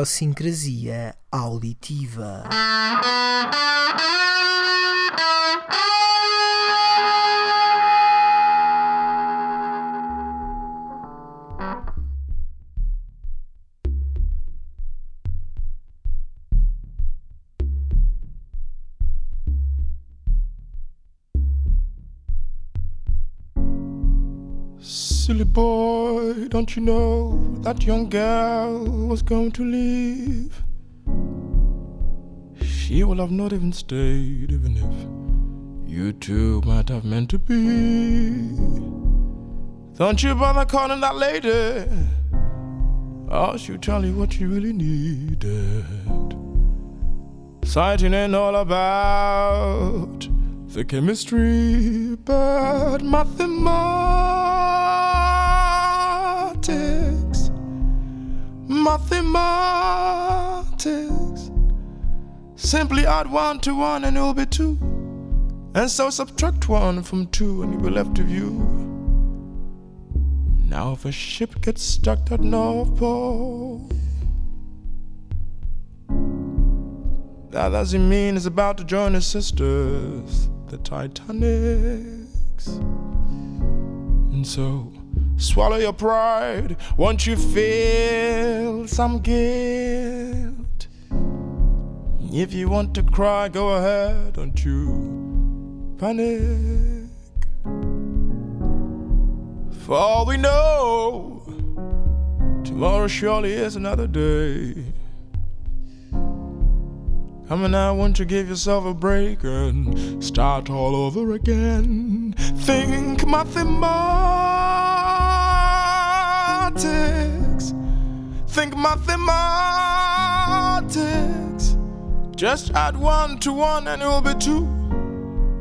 idiosincrasia auditiva. Silly boy, don't you know that young girl was going to leave? She will have not even stayed, even if you two might have meant to be. Don't you bother calling that lady, or she'll tell you what you really needed. Sighting ain't all about the chemistry, but mathematics. Add one to one and it'll be two. And so subtract one from two and you'll be left with you. Now, if a ship gets stuck at North Pole, that doesn't mean it's about to join its sisters, the Titanics. And so, swallow your pride once you feel some guilt. If you want to cry, go ahead, don't you panic. For all we know, tomorrow surely is another day. Come on now, won't you give yourself a break and start all over again? Think mathematics. Think mathematics. Just add one to one and it will be two.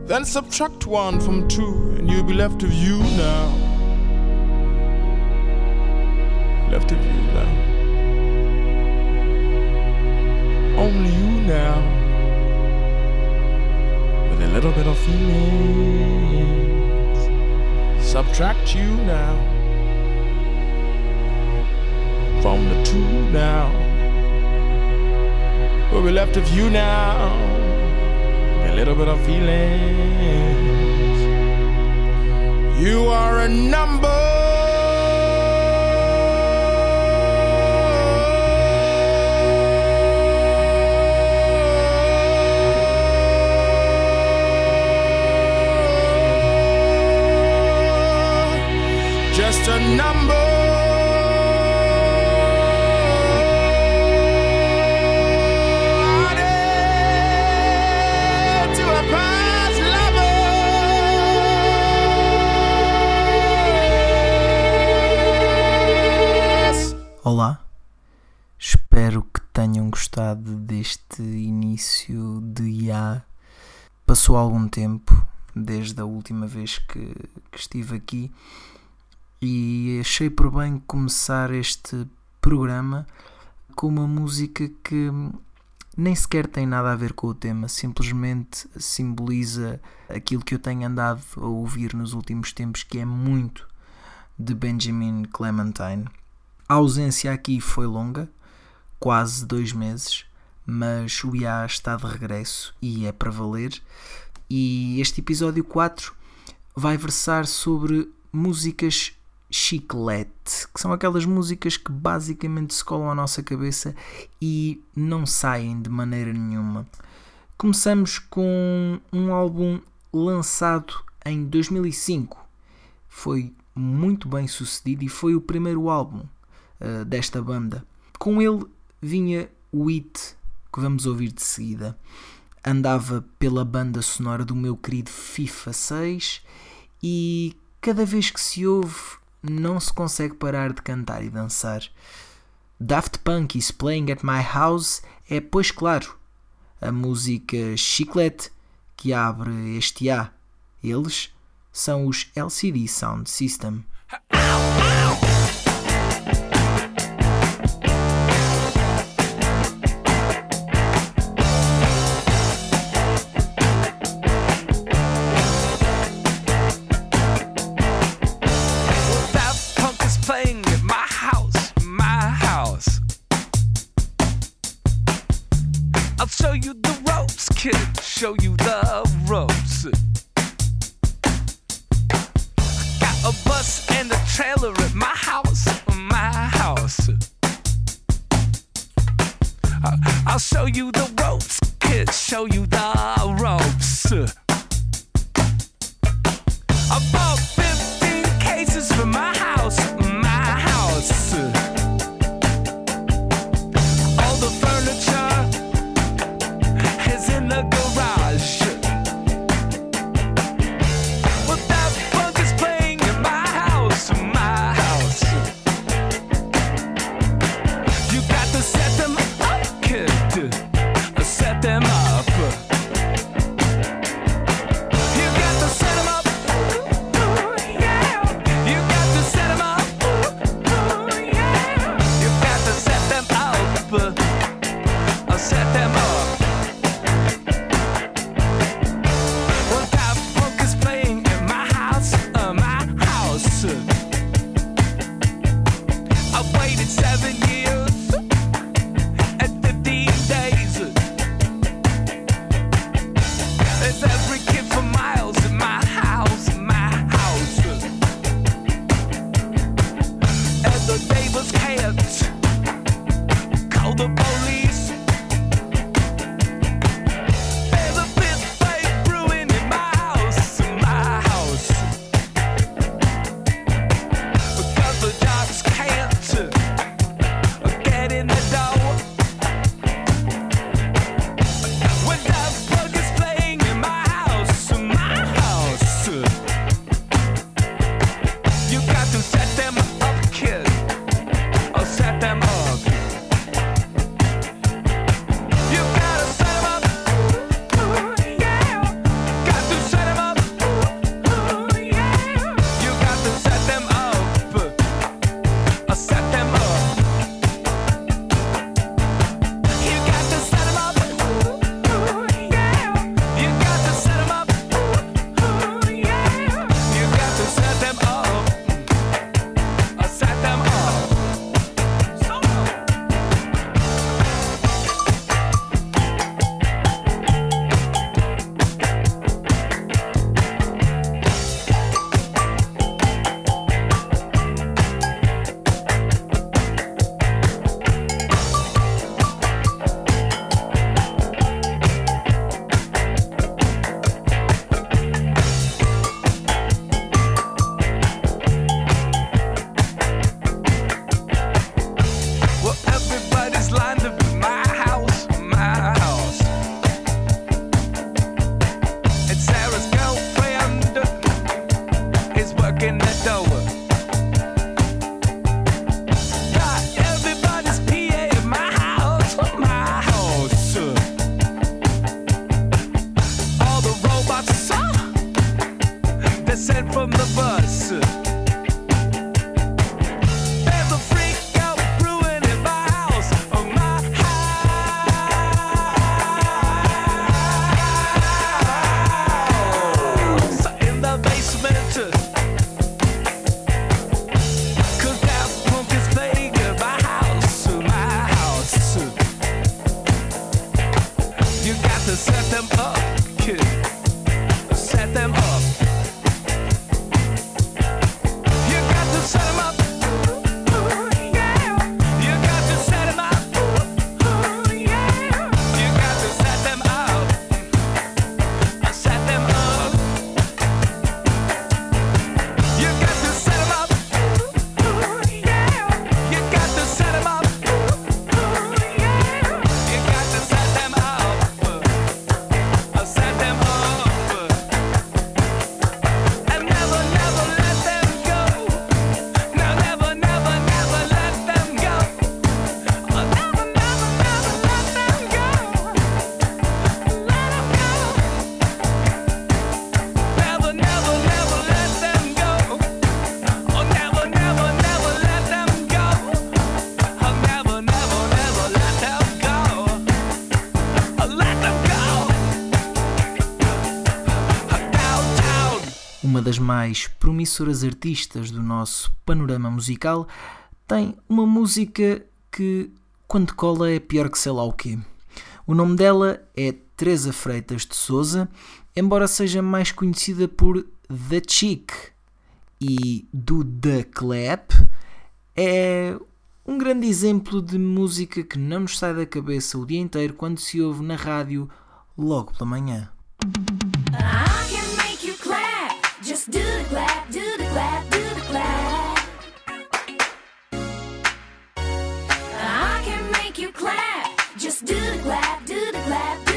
Then subtract one from two and you'll be left with you now. Left with you now. Only you now. With a little bit of feelings. Subtract you now. From the two now. We'll be left with you now. A little bit of feelings. You are a number. just a number. Olá, espero que tenham gostado deste início de IA. Passou algum tempo desde a última vez que, que estive aqui e achei por bem começar este programa com uma música que nem sequer tem nada a ver com o tema, simplesmente simboliza aquilo que eu tenho andado a ouvir nos últimos tempos, que é muito de Benjamin Clementine. A ausência aqui foi longa, quase dois meses, mas o IA está de regresso e é para valer. E este episódio 4 vai versar sobre músicas chiclete, que são aquelas músicas que basicamente se colam à nossa cabeça e não saem de maneira nenhuma. Começamos com um álbum lançado em 2005. Foi muito bem sucedido e foi o primeiro álbum uh, desta banda. Com ele vinha o hit que vamos ouvir de seguida. Andava pela banda sonora do meu querido FIFA 6 e cada vez que se ouve não se consegue parar de cantar e dançar. Daft Punk is Playing at My House é, pois claro, a música Chiclete que abre este A. Eles são os LCD Sound System. show you the ropes. Got a bus and a trailer at my house, my house. I'll show you the ropes, kid, show you the ropes. I bought 15 cases for my mais promissoras artistas do nosso panorama musical, tem uma música que, quando cola, é pior que sei lá o quê. O nome dela é Teresa Freitas de Souza, embora seja mais conhecida por The Chick e do The Clap, é um grande exemplo de música que não nos sai da cabeça o dia inteiro quando se ouve na rádio logo pela manhã. Ah! Do the clap, do the clap, do the clap. I can make you clap. Just do the clap, do the clap.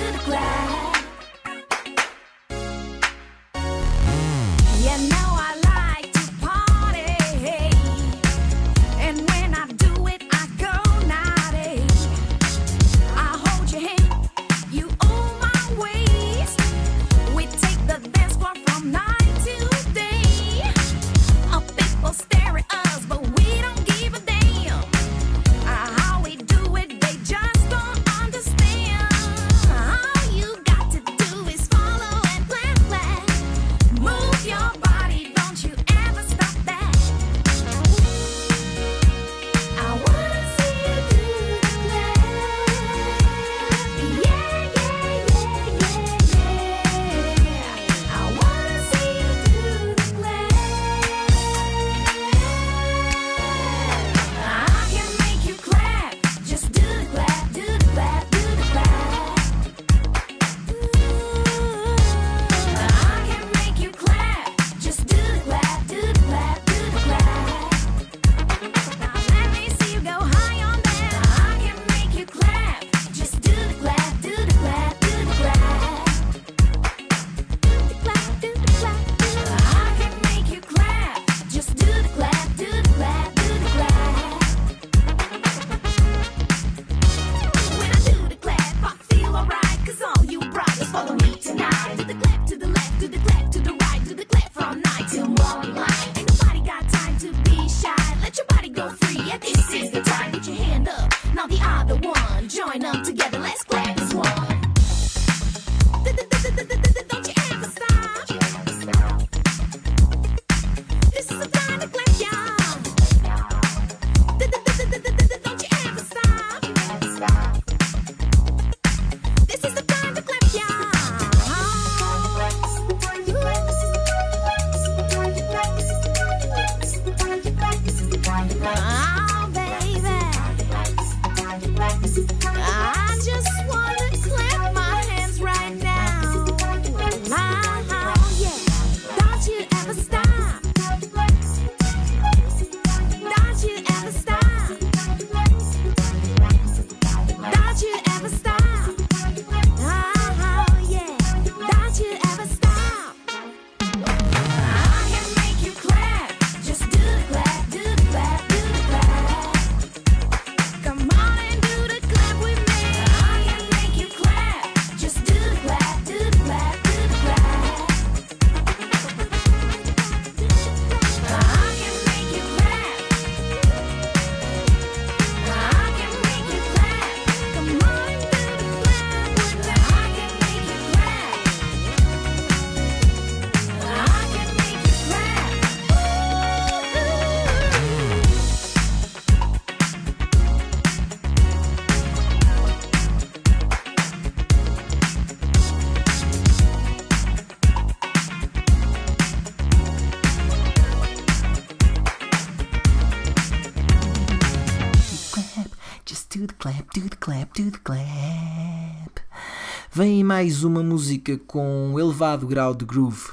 mais uma música com um elevado grau de groove,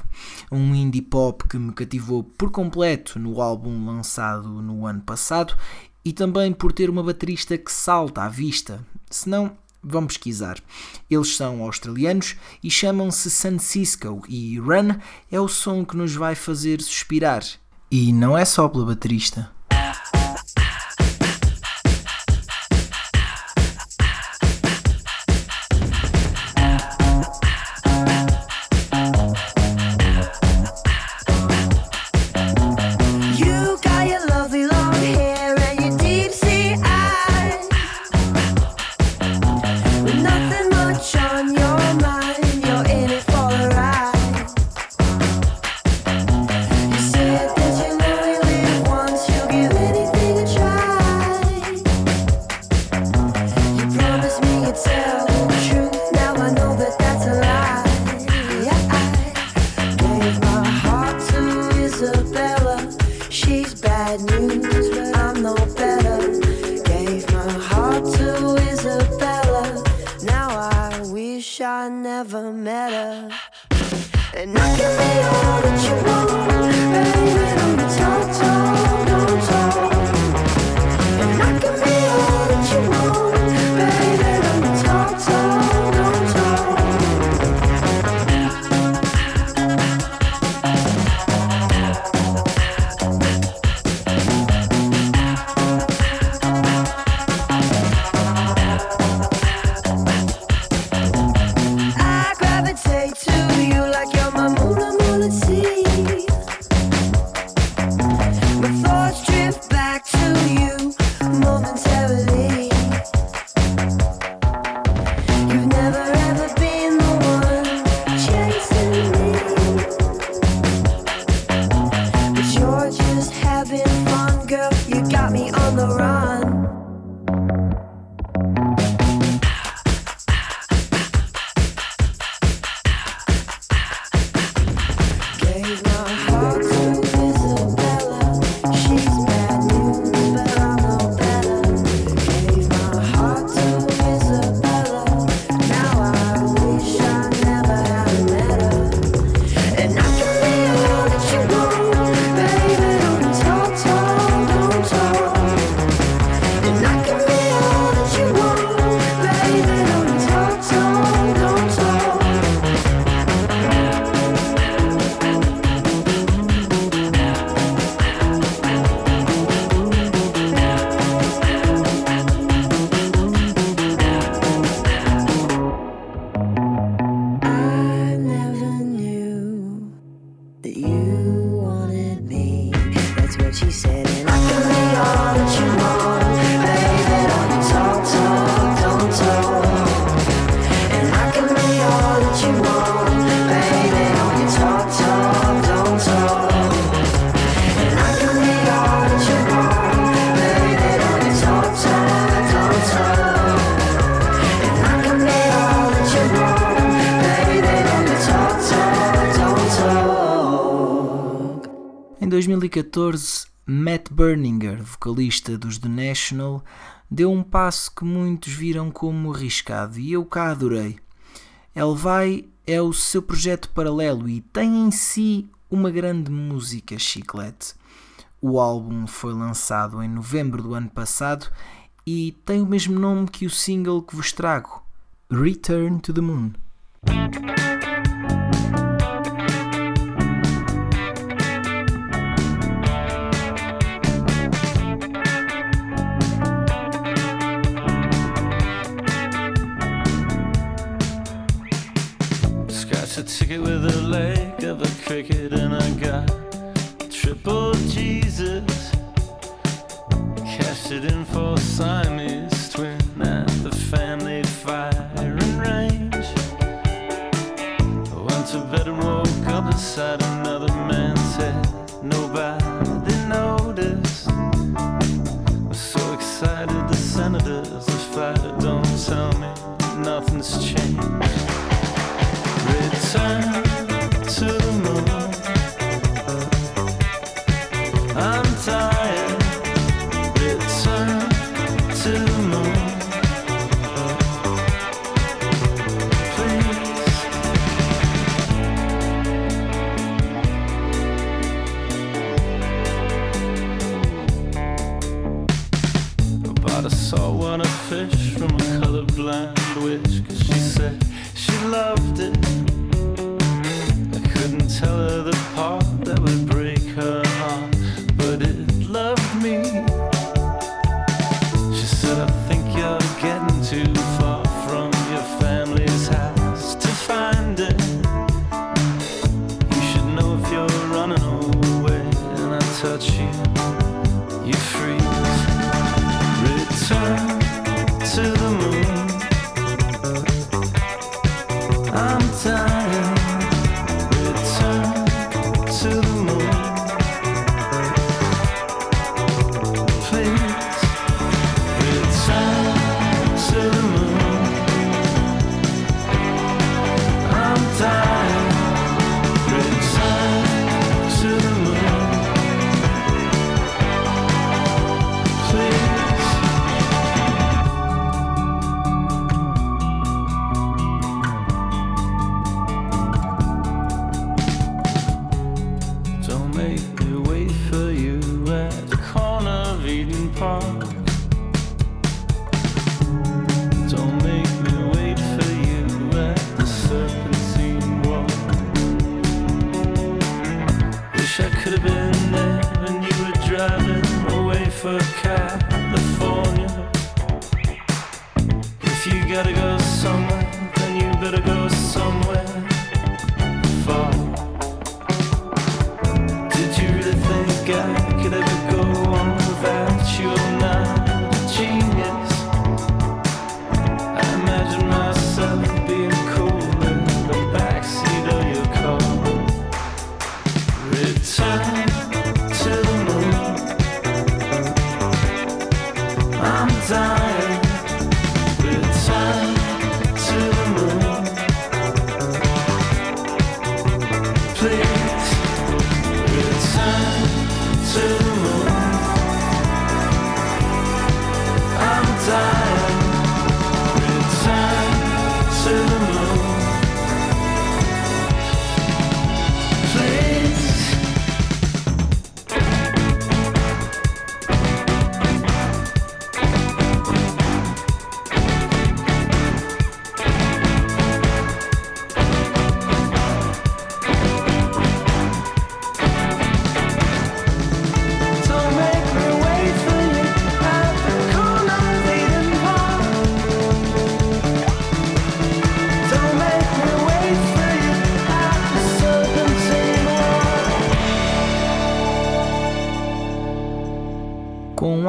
um indie pop que me cativou por completo no álbum lançado no ano passado e também por ter uma baterista que salta à vista. Se não, vão pesquisar. Eles são australianos e chamam-se San Cisco e Run é o som que nos vai fazer suspirar. E não é só pela baterista. 2014, Matt Berninger, vocalista dos The National, deu um passo que muitos viram como arriscado e eu cá adorei. Elvai é o seu projeto paralelo e tem em si uma grande música chiclete. O álbum foi lançado em novembro do ano passado e tem o mesmo nome que o single que vos trago, Return to the Moon. ticket with a leg of a cricket, and I got triple Jesus. Cast it in for a sign.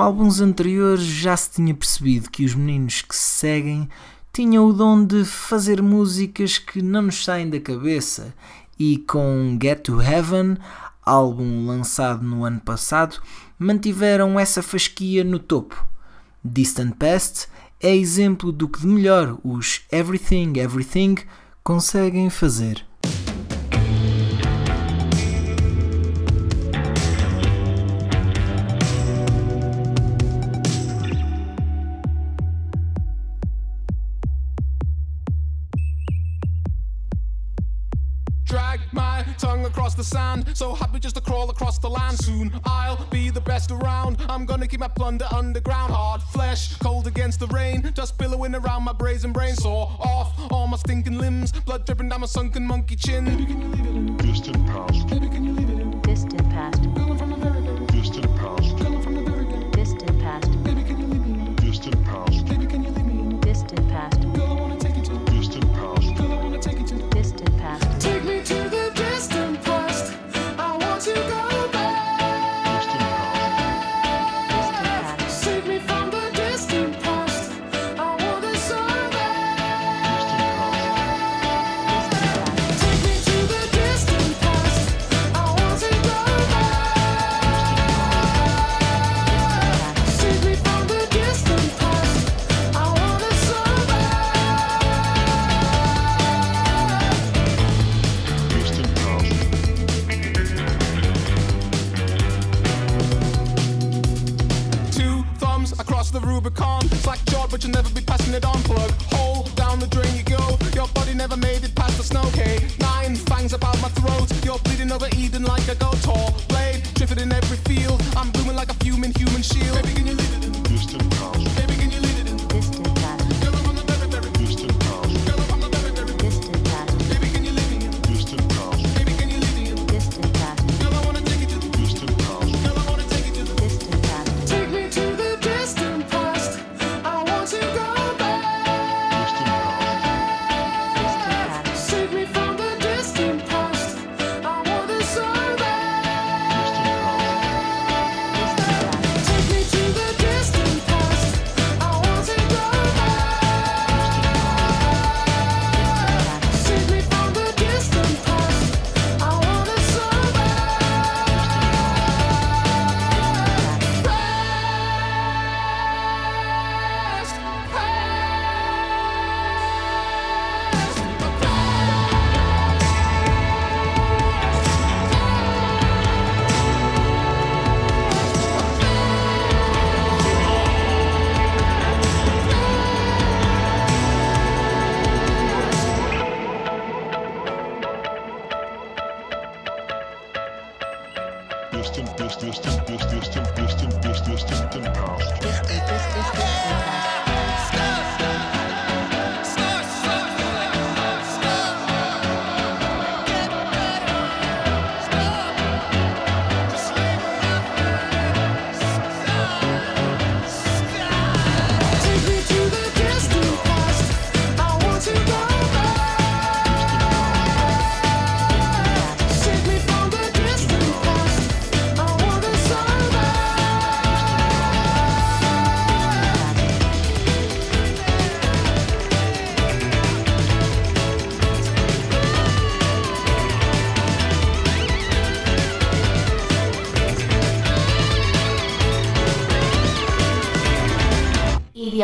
Alguns álbuns anteriores já se tinha percebido que os meninos que se seguem tinham o dom de fazer músicas que não nos saem da cabeça, e com Get to Heaven, álbum lançado no ano passado, mantiveram essa fasquia no topo. Distant Past é exemplo do que de melhor os Everything Everything conseguem fazer. the sand. So happy just to crawl across the land. Soon I'll be the best around. I'm gonna keep my plunder underground. Hard flesh, cold against the rain. Dust billowing around my brazen brain. Saw off all my stinking limbs. Blood dripping down my sunken monkey chin. Baby, can you leave it in distant past? Baby, can you leave it in distant past?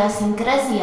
assim, trazer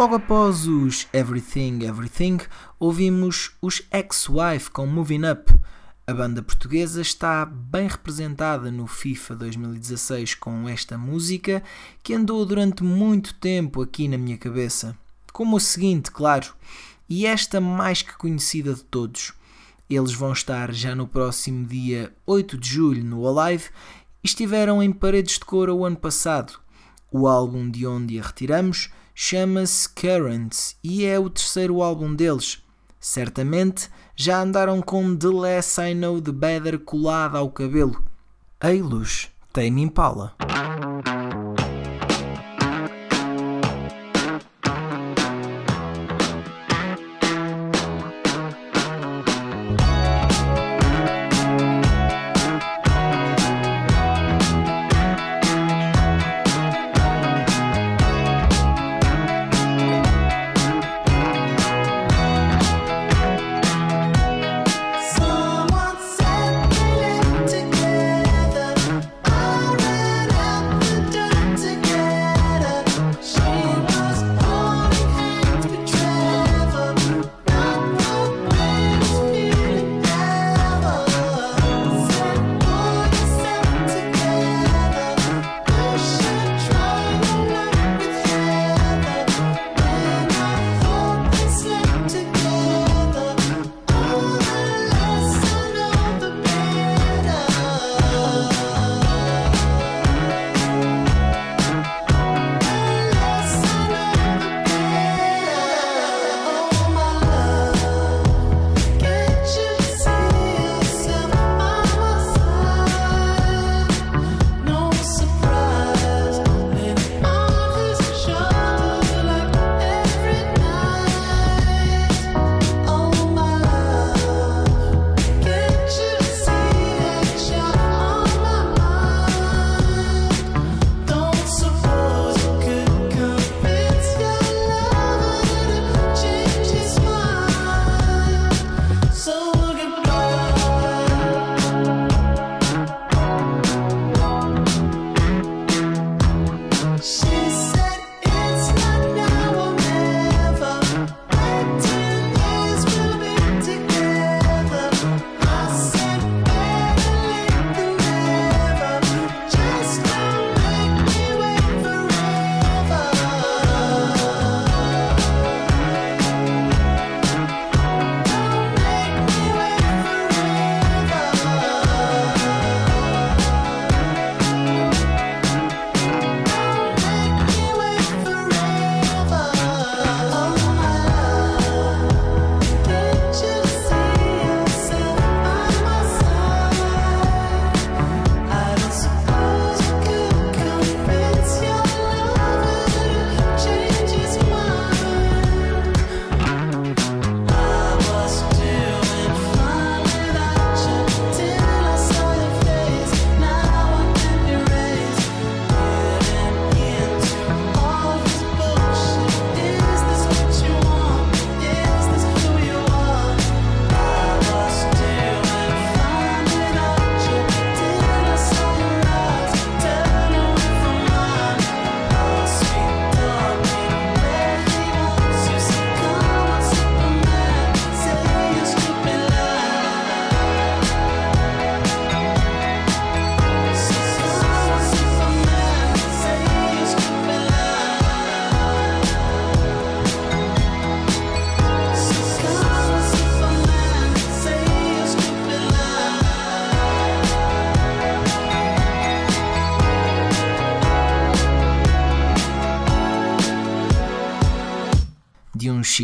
Logo após os Everything Everything, ouvimos os Ex-Wife com Moving Up. A banda portuguesa está bem representada no FIFA 2016 com esta música que andou durante muito tempo aqui na minha cabeça. Como o seguinte, claro, e esta mais que conhecida de todos. Eles vão estar já no próximo dia 8 de julho no Alive e estiveram em Paredes de Cor o ano passado. O álbum de onde a retiramos chama-se Currents e é o terceiro álbum deles. Certamente já andaram com The Less I Know The Better colada ao cabelo. Eilos tem Impala.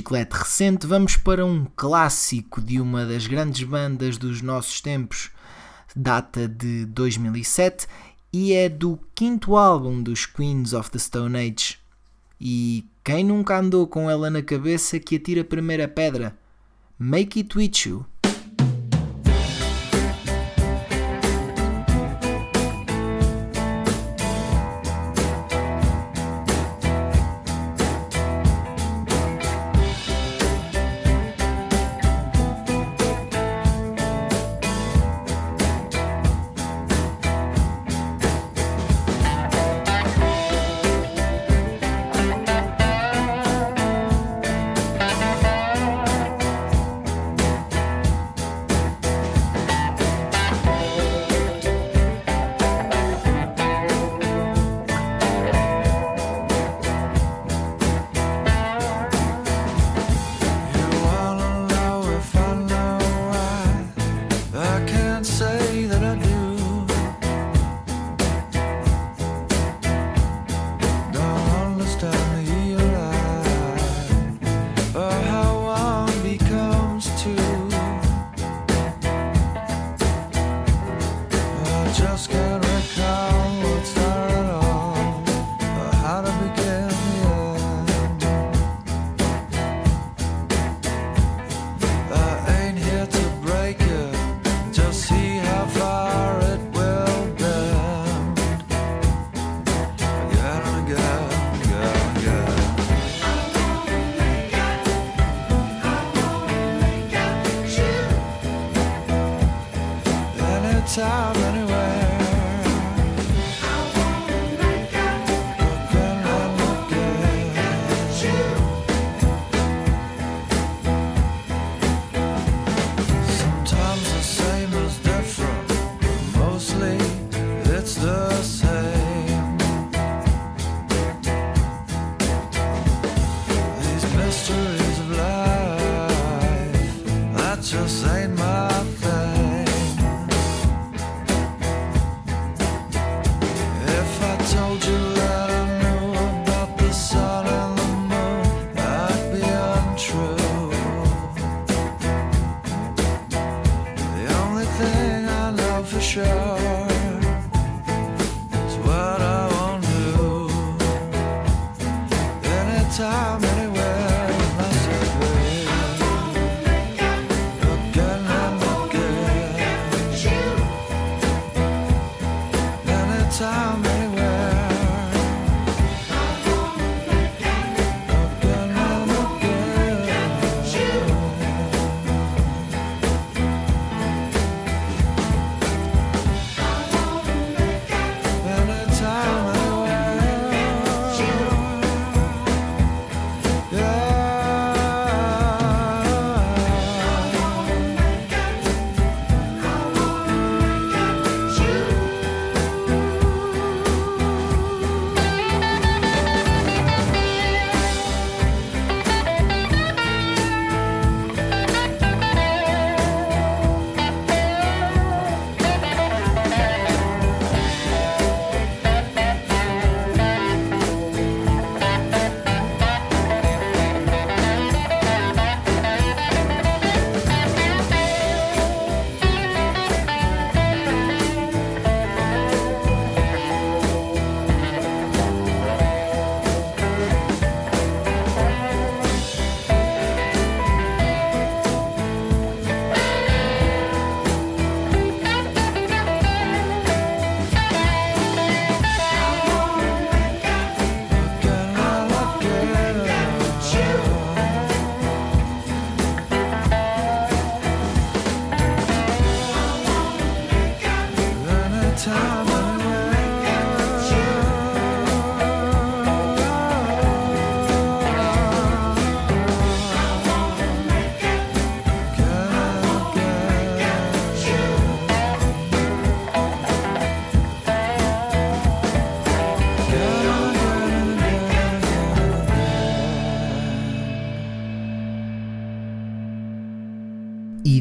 bicicleta recente, vamos para um clássico de uma das grandes bandas dos nossos tempos, data de 2007 e é do quinto álbum dos Queens of the Stone Age. E quem nunca andou com ela na cabeça que atira a primeira pedra? Make It With You.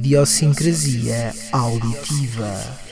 idiosincrasia auditiva.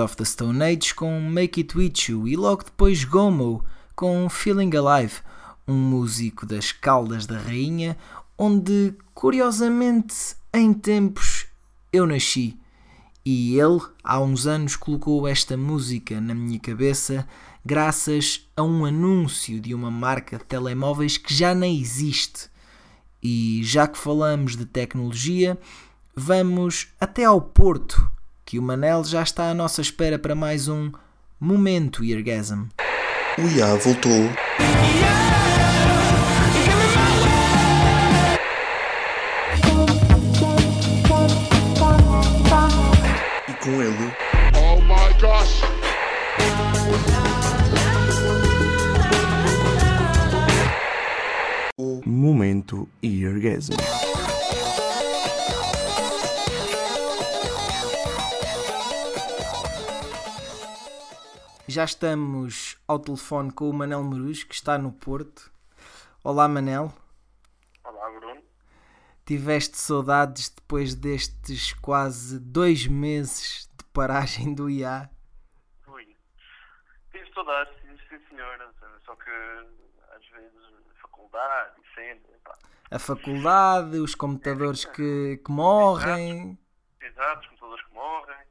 Of the Stone Age com Make It With You e logo depois Gomo com Feeling Alive, um músico das Caldas da Rainha, onde curiosamente em tempos eu nasci. E ele, há uns anos, colocou esta música na minha cabeça graças a um anúncio de uma marca de telemóveis que já nem existe. E já que falamos de tecnologia, vamos até ao Porto, que o Manel já está à nossa espera para mais um Momento Eargasm. O IA voltou. E com ele, Oh my gosh! o Momento Eargasm. Já estamos ao telefone com o Manel Morus, que está no Porto. Olá, Manel. Olá, Bruno. Tiveste saudades depois destes quase dois meses de paragem do IA? Ui. Tive saudades, sim, sim, senhora. Só que às vezes faculdade e cena. pá. A faculdade, os computadores que, que morrem. Exato, os computadores que morrem.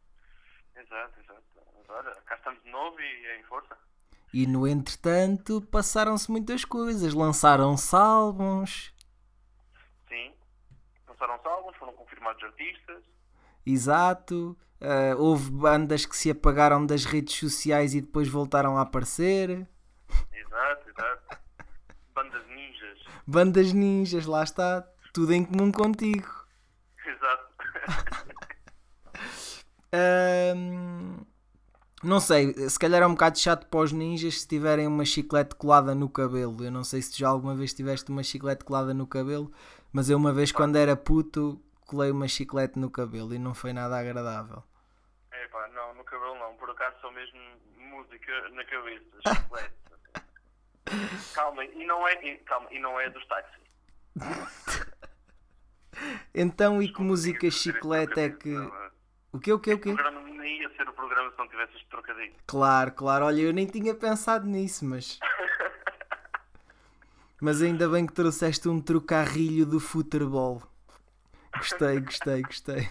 Exato, exato. Mas olha, estamos de novo e é em força. E no entretanto passaram-se muitas coisas. Lançaram-se álbuns. Sim. Lançaram-se álbuns, foram confirmados artistas. Exato. Ah, houve bandas que se apagaram das redes sociais e depois voltaram a aparecer. Exato, exato. Bandas ninjas. Bandas ninjas, lá está. Tudo em comum contigo. Exato. Ahm, Não sei, se calhar é um bocado chato para os ninjas se tiverem uma chiclete colada no cabelo. Eu não sei se tu já alguma vez tiveste uma chiclete colada no cabelo, mas eu uma vez quando era puto colei uma chiclete no cabelo e não foi nada agradável. Epá, não, no cabelo não, por acaso só mesmo música na cabeça, chiclete. calma, e não é, e, calma, e não é dos táxis. Então, e que música chiclete é que. O que, o que, o O que? programa nem ia ser o programa se não tivesse este trocadilho. Claro, claro, olha, eu nem tinha pensado nisso, mas. Mas ainda bem que trouxeste um trocarrilho do futebol. Gostei, gostei, gostei.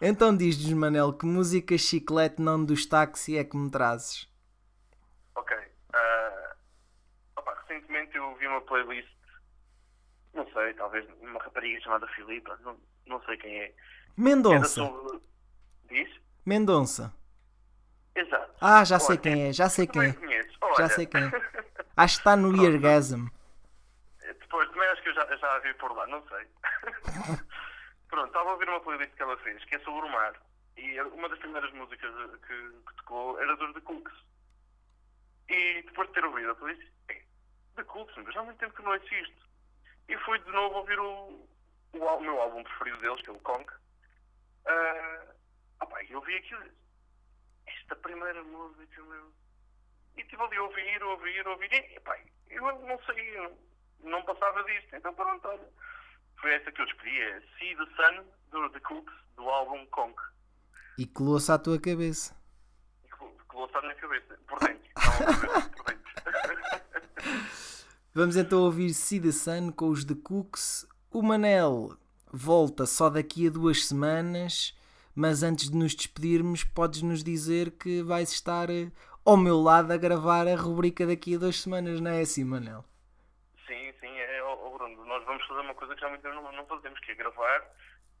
Então diz-nos, Manel, que música chiclete não dos táxi é que me trazes? Ok. ah, opa, recentemente eu vi uma playlist, não sei, talvez uma rapariga chamada Filipa, não, não sei quem é. Mendonça. sobre. Diz? Mendonça. Exato. Ah, já sei Olha, quem é, já sei quem é. conheces. Já Olha, sei quem é. Acho que está no Eargasm. Depois, também acho que eu já, já a vi por lá, não sei. Pronto, estava a ouvir uma playlist que ela fez, que é sobre o mar. E uma das primeiras músicas que, que tocou era dos The Cooks. E depois de ter ouvido a playlist, é, The Cooks, mas há muito tempo que não assisto. E fui de novo ouvir o, o, al- meu álbum preferido deles, que é o Conk. Ah, opá, e eu ouvi aquilo. Esta primeira música, meu. E estive ali a ouvir, ouvir, ouvir. E, epá, eu não sei, eu não passava disto. Então pronto, olha. Foi essa que eu escolhi, é See the Sun, do The Cooks, do álbum Conk. E colou-se à tua cabeça. E vou estar na cabeça, por dentro. Não, por dentro. Vamos então ouvir See the Sun com os The Cooks. O Manel volta só daqui a duas semanas, mas antes de nos despedirmos, podes-nos dizer que vais estar eh, ao meu lado a gravar a rubrica daqui a duas semanas, não é assim, Manel? sim, sim, é, ó, Bruno. Nós vamos fazer uma coisa que já muito tempo não, não fazemos, que é gravar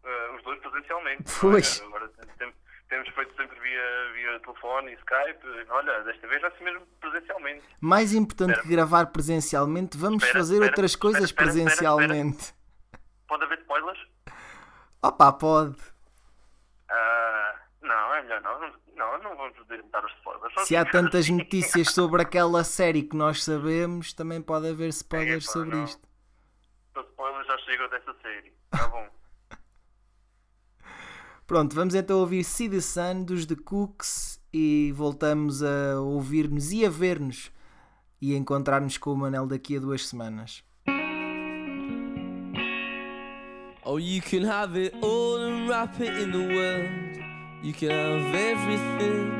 eh, os dois presencialmente. é? Pois. Agora tem- temos feito sempre via, via telefone e Skype. Olha, desta vez vai ser mesmo presencialmente. Mais importante Espera. que gravar presencialmente, vamos Espera, fazer espera, outras coisas presencialmente. Pode haver spoilers? Opa, pode. Ah, não, é melhor não. Não, não, vamos dar os spoilers. Se há tantas notícias sobre aquela série que nós sabemos, também pode haver spoilers sobre não. isto. Os spoilers já chegam dessa série. Tá bom. Pronto, vamos então ouvir See the Sun dos The Cooks e voltamos a ouvir-nos e a ver-nos e a encontrar-nos com o Manel daqui a duas semanas. Oh, you can have it all and wrap it in the world. You can have everything.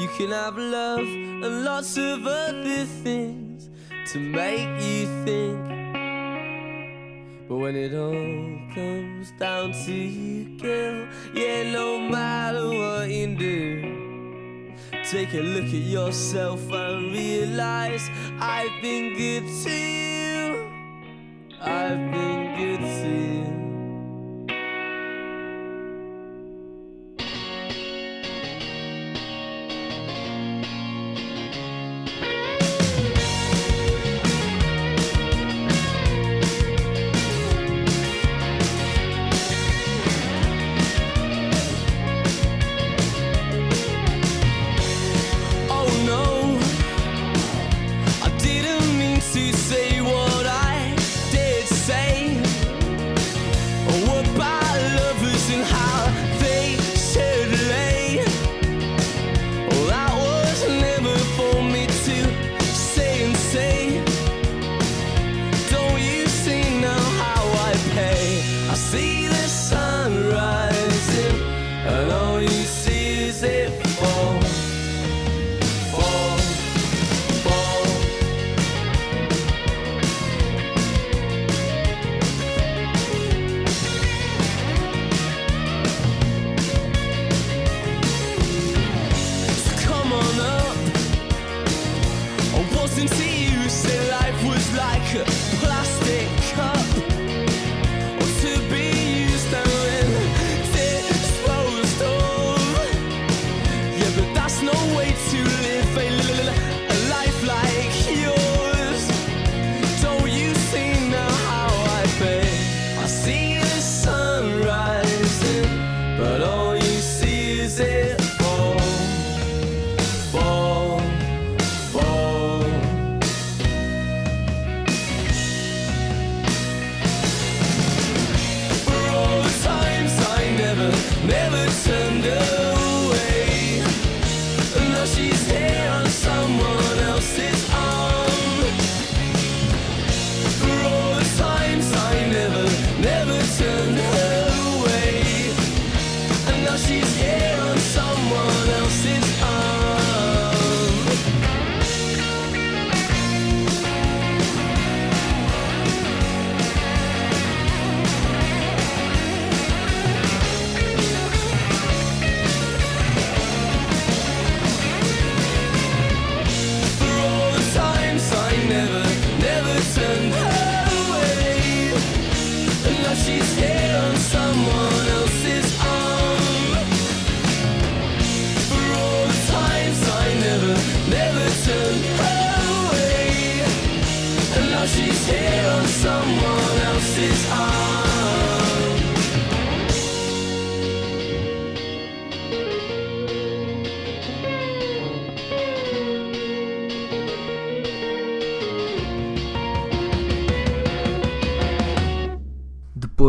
You can have love and lots of other things to make you think. But when it all comes down to you, girl, yeah, no matter what you do, take a look at yourself and realize I've been good to you. I've been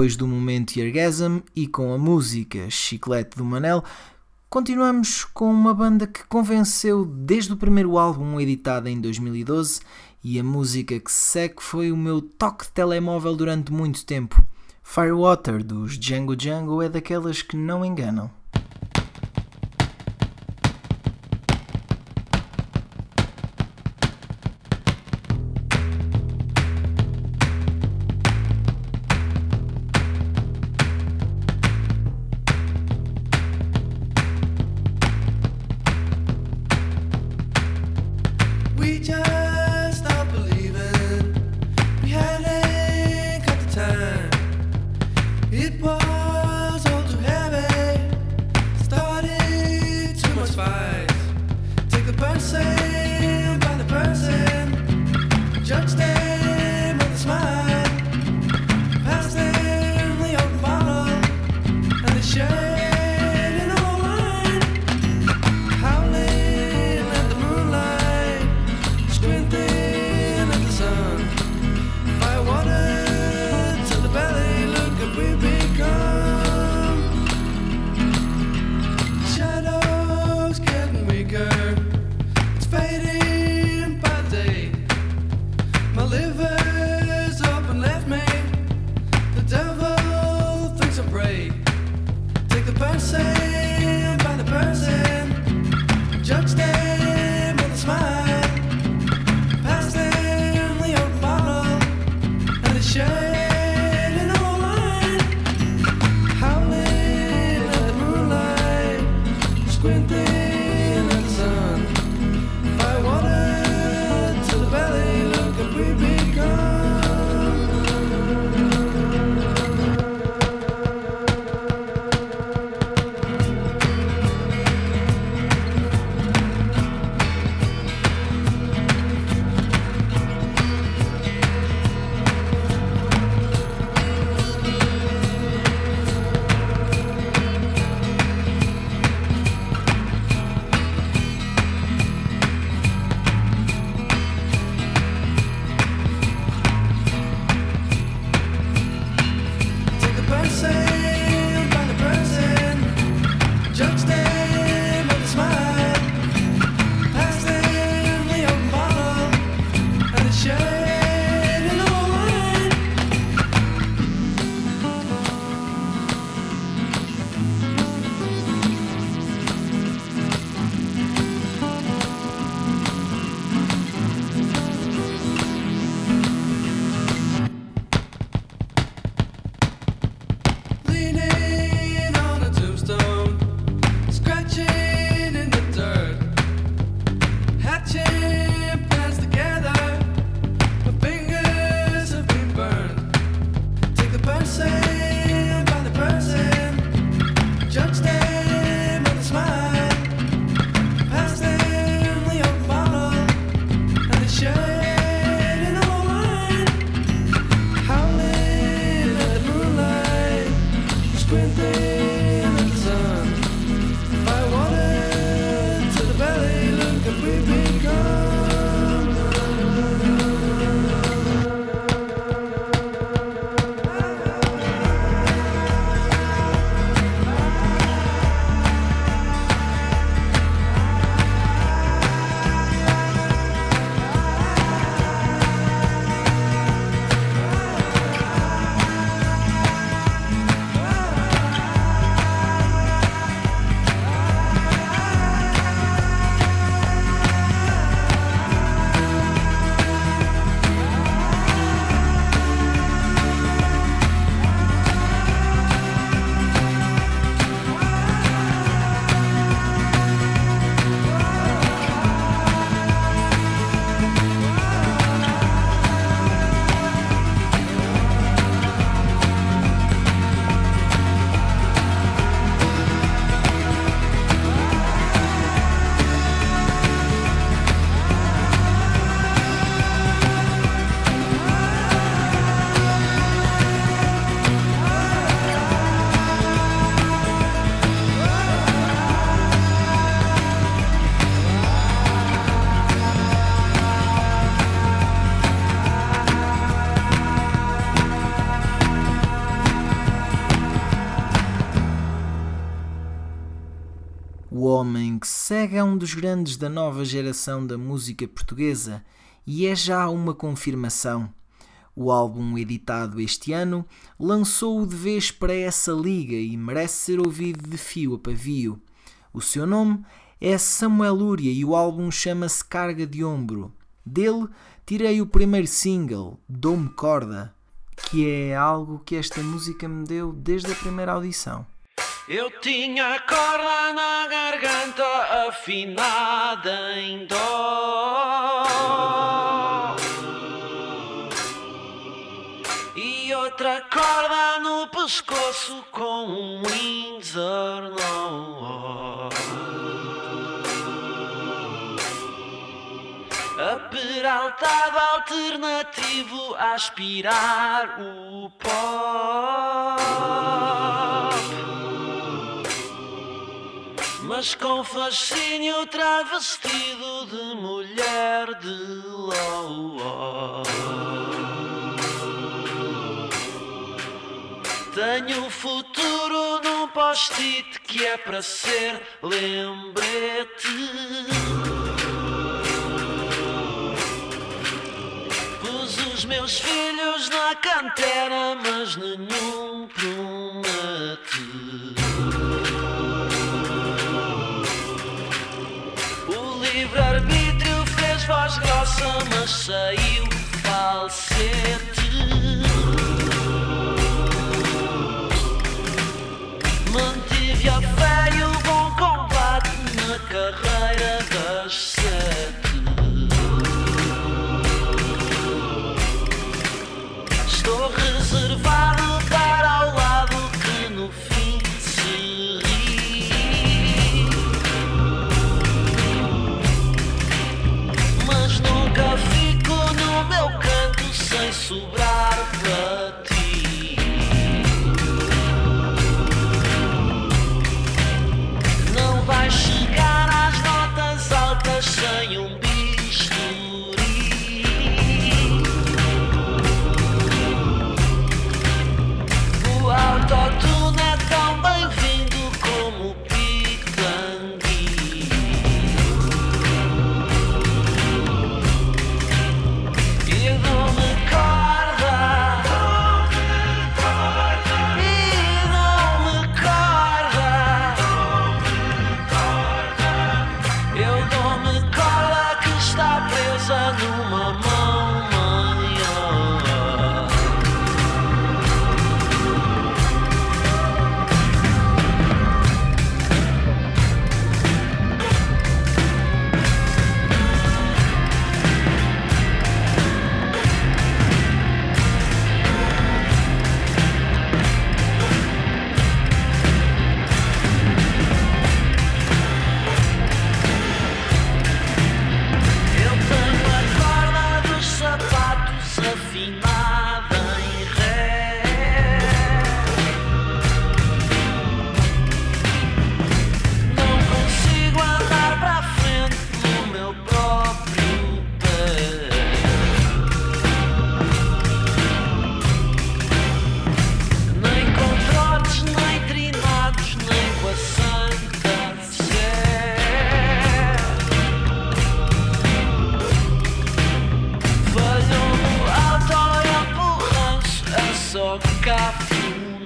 depois do momento Eargasm e com a música Chiclete do Manel, continuamos com uma banda que convenceu desde o primeiro álbum editado em 2012 e a música que se segue foi o meu toque de telemóvel durante muito tempo. Firewater dos Django Django é daquelas que não enganam. Que segue a um dos grandes da nova geração da música portuguesa e é já uma confirmação. O álbum editado este ano lançou-o de vez para essa liga e merece ser ouvido de fio a pavio. O seu nome é Samuel Lúria e o álbum chama-se Carga de Ombro. Dele tirei o primeiro single, Dou-me Corda, que é algo que esta música me deu desde a primeira audição. Eu tinha corda na garganta afinada em dó. E outra corda no pescoço com um Windsor nó Aperaltado alternativo a aspirar o pó mas com fascínio travestido de mulher de ló. Tenho futuro num post-it que é para ser lembrete. Pus os meus filhos na cantera, mas nenhum promete. Voz grossa, mas saiu falsete. soca fuma.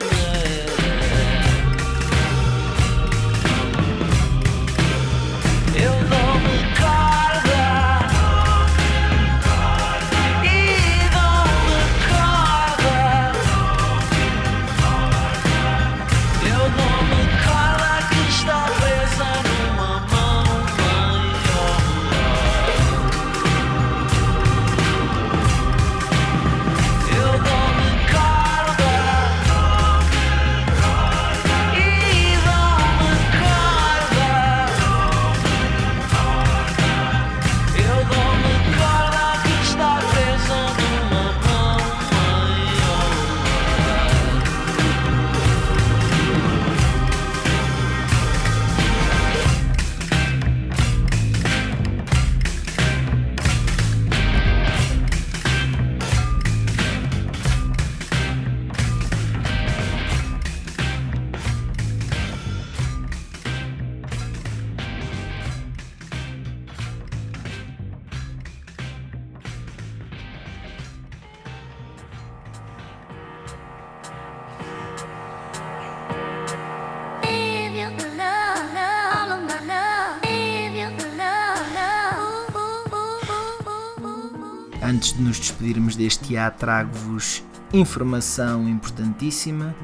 Despedirmos deste IA, trago-vos informação importantíssima.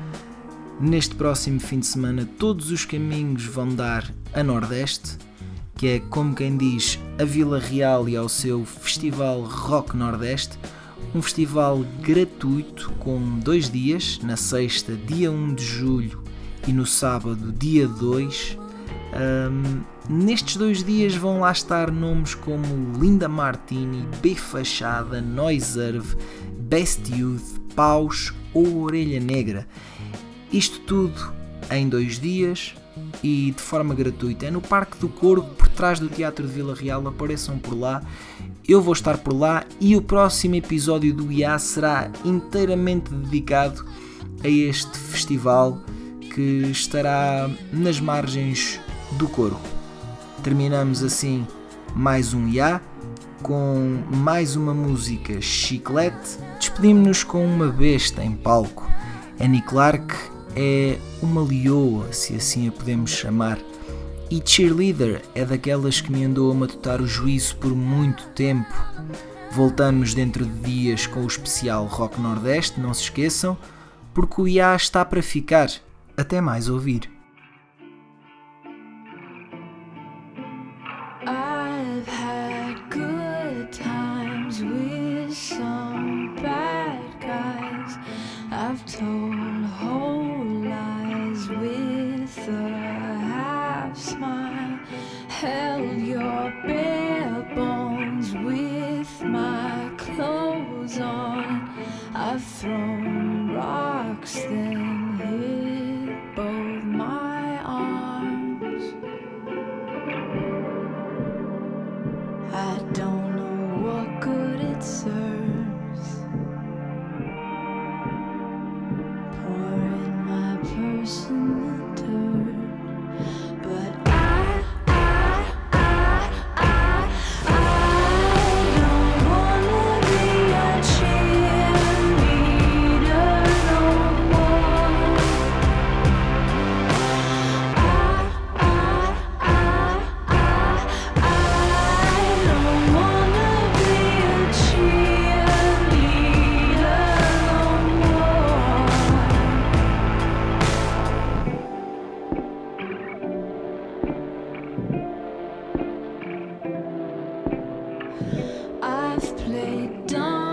Neste próximo fim de semana, todos os caminhos vão dar a Nordeste, que é como quem diz a Vila Real e ao seu Festival Rock Nordeste, um festival gratuito com dois dias, na sexta, dia 1 de julho, e no sábado, dia 2. Ahm, nestes dois dias vão lá estar nomes como Linda Martini, B Fachada, Noiserve, Best Youth, Paus ou Orelha Negra. Isto tudo em dois dias e de forma gratuita. É no Parque do Corvo, por trás do Teatro de Vila Real. Apareçam por lá. Eu vou estar por lá e o próximo episódio do IA será inteiramente dedicado a este festival que estará nas margens do Corvo. Terminamos assim mais um IA com mais uma música chiclete. Despedimos-nos com uma besta em palco. Annie Clark é uma leoa, se assim a podemos chamar. E Cheerleader é daquelas que me andou a matutar o juízo por muito tempo. Voltamos dentro de dias com o especial Rock Nordeste, não se esqueçam, porque o IA está para ficar. Até mais ouvir. I've played dumb.